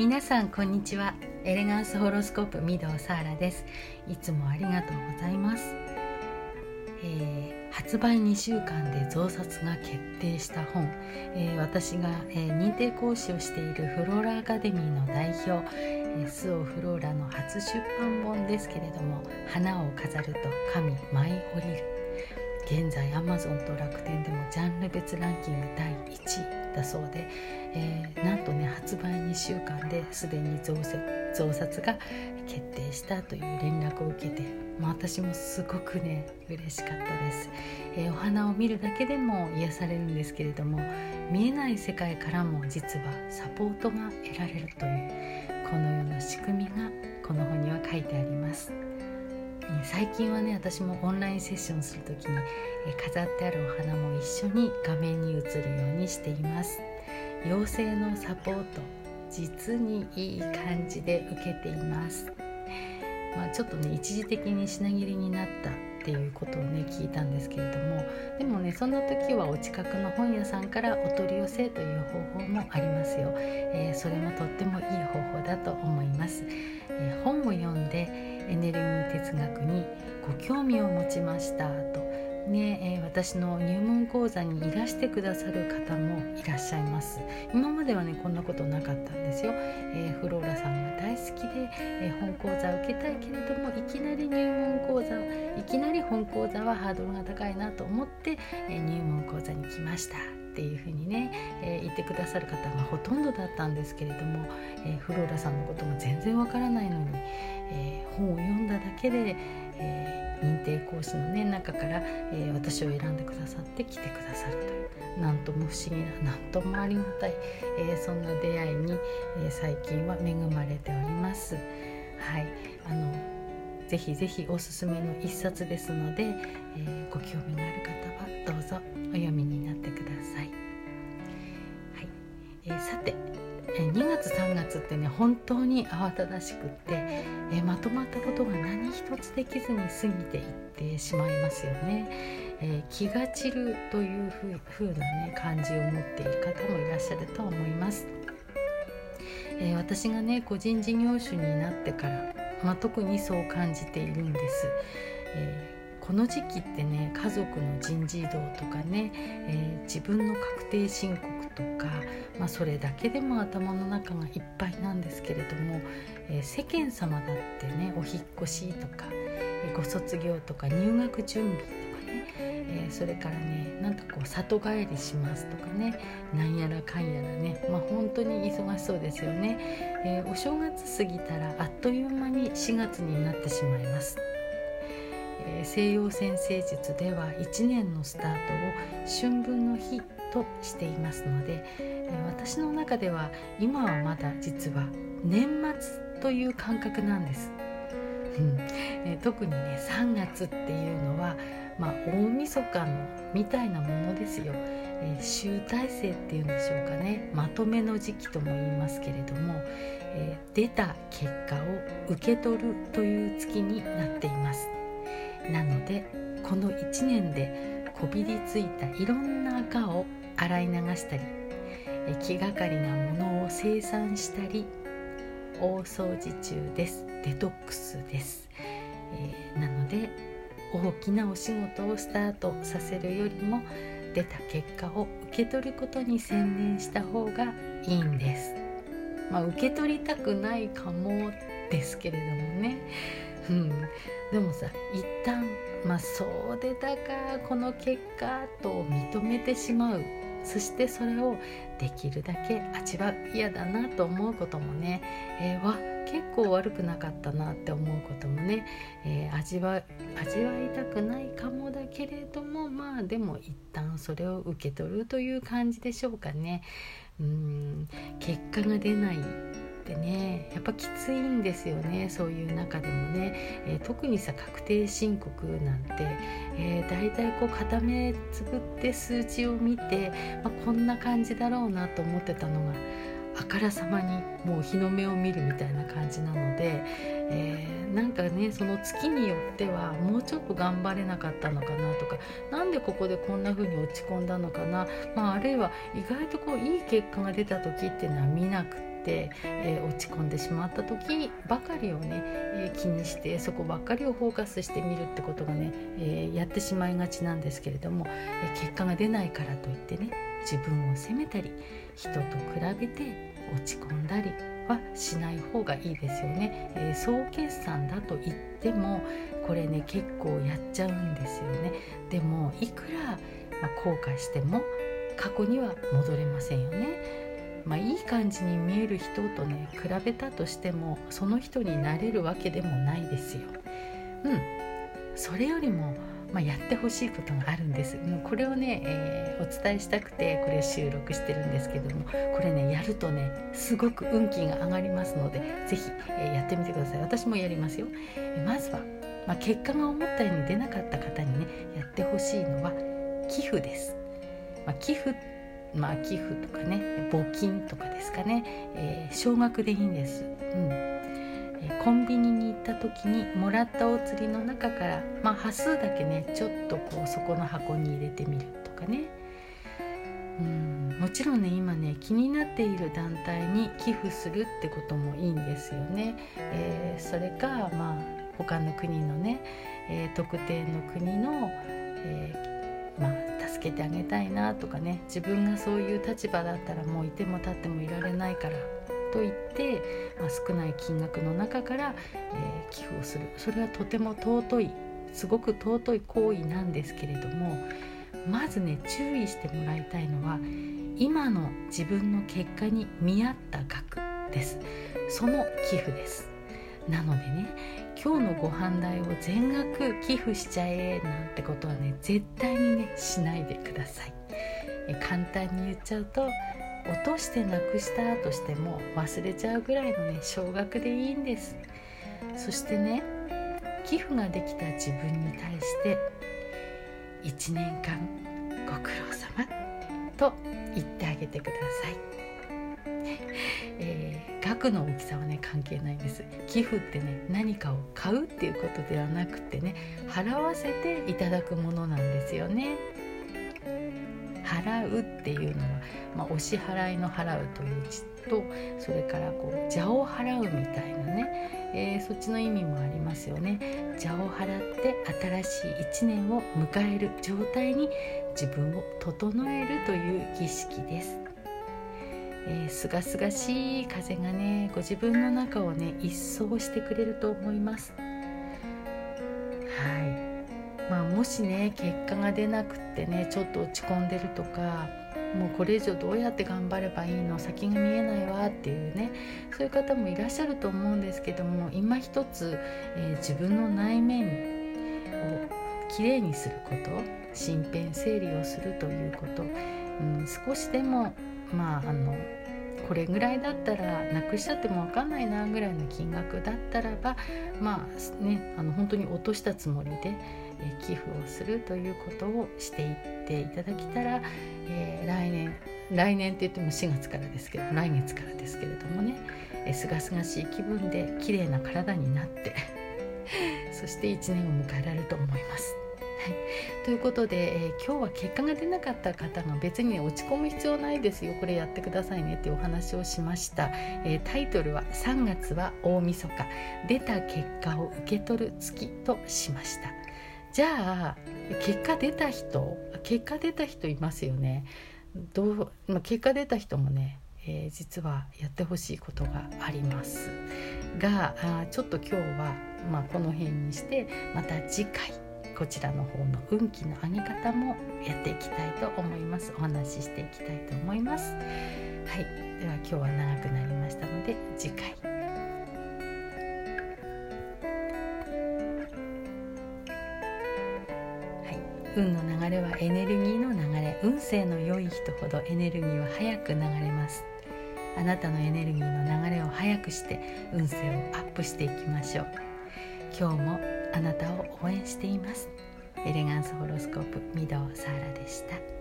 皆さんこんにちは。エレガンスホロスコープ御堂サーラです。いつもありがとうございます、えー、発売2週間で増刷が決定した本、えー、私が、えー、認定講師をしているフローラアカデミーの代表、えスオフローラの初出版本ですけれども花を飾ると神舞い降りる。現在アマゾンと楽天でもジャンル別ランキング第1位。だそうで、えー、なんとね発売2週間ですでに増増刷が決定したという連絡を受けて、まあ、私もすごくね嬉しかったです、えー、お花を見るだけでも癒されるんですけれども見えない世界からも実はサポートが得られるというこのような仕組みがこの本には書いてあります。最近はね私もオンラインセッションする時に飾ってあるお花も一緒に画面に映るようにしています。妖精のサポート実にいい感じで受けています。まあ、ちょっとね一時的に品切れになったっていうことをね聞いたんですけれどもでもねそんな時はお近くの本屋さんからお取り寄せという方法もありますよ、えー、それもとってもいい方法だと思います、え、本を読んでエネルギー哲学にご興味を持ちましたと。ねえ、私の入門講座にいらしてくださる方もいらっしゃいます。今まではねこんなことなかったんですよ、えー、フローラさんが大好きで、えー、本講座を受けたいけれどもいきなり入門講座いきなり本講座はハードルが高いなと思って、え入門講座に来ました。っていうふうにね、えー、言ってくださる方がほとんどだったんですけれども、えー、フローラさんのことも全然わからないのに、えー、本を読んだだけで、え認定講師の、ね、中から、えー、私を選んでくださって来てくださるというなんとも不思議ななんともありがたい、えー、そんな出会いに、えー、最近は恵まれております。はいあのぜひぜひおすすめの一冊ですので、えご興味がある方はどうぞお読みになってください。はいえーさて2月3月ってね本当に慌ただしくって、えまとまったことが何一つできずに過ぎていってしまいますよね。えー、気が散るというふうな、ね、感じを持っている方もいらっしゃると思います。えー、私がね個人事業主になってから、まあ、特にそう感じているんです。えーこの時期ってね家族の人事異動とかね、えー、自分の確定申告とか、まあ、それだけでも頭の中がいっぱいなんですけれども、えー、世間様だってねお引っ越しとか、えー、ご卒業とか入学準備とかね、えー、それからねなんかこう里帰りしますとかねなんやらかんやらねまあ本当に忙しそうですよね、えお正月過ぎたらあっという間に4月になってしまいます。え西洋占星術では1年のスタートを春分の日としていますので、え私の中では今はまだ実は年末という感覚なんです。うんえ特にね3月っていうのは、まあ、大晦日のみたいなものですよ、えー、集大成っていうんでしょうかね。まとめの時期とも言いますけれども、えー、出た結果を受け取るという月になっています。なのでこの1年でこびりついたいろんな赤を洗い流したりえ気がかりなものを生産したり大掃除中です。デトックスです、えー、なので大きなお仕事をスタートさせるよりも出た結果を受け取ることに専念した方がいいんです。まあ、受け取りたくないかもですけれどもね。うん、でもさ一旦まあそうでたかこの結果と認めてしまう。そしてそれをできるだけ味わう嫌だなと思うこともね、えー、わ結構悪くなかったなって思うこともね、えー、味わ味わいたくないかもだけれどもまあでも一旦それを受け取るという感じでしょうかね。うん結果が出ないってねやっぱきついんですよねそういう中でもね、えー、特にさ確定申告なんて、えー、大体こう片目つぶって数値を見て、まあ、こんな感じだろうなと思ってたのがあからさまにもう日の目を見るみたいな感じなので、えー、なんかねその月によってはもうちょっと頑張れなかったのかなとか何でここでこんな風に落ち込んだのかな、まあ、あるいは意外とこういい結果が出た時っていうのは見なくて。て、えー、落ち込んでしまった時ばかりをね、えー、気にしてそこばっかりをフォーカスしてみるってことがね、えやってしまいがちなんですけれども、え結果が出ないからといってね自分を責めたり人と比べて落ち込んだりはしない方がいいですよね、えー、総決算だと言ってもこれね結構やっちゃうんですよね。でもいくら、まあ、後悔しても過去には戻れませんよね。まあ、いい感じに見える人とね比べたとしてもその人になれるわけでもないですよ。うん、それよりもまあ、やってほしいことがあるんです。もうこれをね、えー、お伝えしたくてこれ収録してるんですけどもこれねやるとねすごく運気が上がりますので是非、えー、やってみてください。私もやりますよ、まずは、まあ、結果が思ったように出なかった方にねやってほしいのは寄付です、まあ、寄付まあ寄付とかね募金とかですかね、えー、少額でいいんです、うん。コンビニに行った時にもらったお釣りの中から、まあ、端数だけねちょっとこうそこの箱に入れてみるとかね。うん。もちろんね今ね気になっている団体に寄付するってこともいいんですよね。えー、それかまあ他の国のね、え、特定の国の、えー、助けてあげたいなとかね自分がそういう立場だったらもういても立ってもいられないからといって、まあ、少ない金額の中から、えー、寄付をする。それはとても尊いすごく尊い行為なんですけれどもまずね注意してもらいたいのは今の自分の結果に見合った額です。その寄付です。なのでね今日のご飯代を全額寄付しちゃえなんてことはね絶対にねしないでください。え簡単に言っちゃうと落としてなくしたとしても忘れちゃうぐらいのね少額でいいんです。そしてね寄付ができた自分に対して1年間ご苦労様と言ってあげてください、えー、額の大きさはね関係ないんです。寄付ってね何かを買うっていうことではなくてね払わせていただくものなんですよね。払うっていうのは、まあ、お支払いの払うという字とそれからこう邪を払うみたいなね、えー、そっちの意味もありますよね。邪を払って新しい1年を迎える状態に自分を整えるという儀式です。すがすがしい風がねご自分の中をね一掃してくれると思います。はい。まあ、もしね結果が出なくってねちょっと落ち込んでるとかもうこれ以上どうやって頑張ればいいの先が見えないわっていうねそういう方もいらっしゃると思うんですけども今一つ、えー、自分の内面をきれいにすること身辺整理をするということ、うん、少しでもまああのこれぐらいだったらなくしちゃっても分かんないなぐらいの金額だったらばまあねあの本当に落としたつもりでえ寄付をするということをしていっていただけたら、えー、来年来年って言っても4月からですけど来月からですけれどもねすがすがしい気分で綺麗な体になって そして1年を迎えられると思います。ということで、えー、今日は結果が出なかった方が別に、ね、落ち込む必要ないですよ。これやってくださいねってお話をしました、えー、タイトルは「3月は大晦日。出た結果を受け取る月」としました。じゃあ結果出た人結果出た人いますよね。どう、結果出た人もね、えー、実はやってほしいことがあります。があちょっと今日は、まあ、この辺にしてまた次回こちらの方の運気の上げ方もやっていきたいと思います。お話ししていきたいと思います。はい。では今日は長くなりましたので次回。運の流れはエネルギーの流れ。運勢の良い人ほどエネルギーは早く流れます。あなたのエネルギーの流れを早くして運勢をアップしていきましょう。今日もあなたを応援しています。エレガンスホロスコープ御堂サーラでした。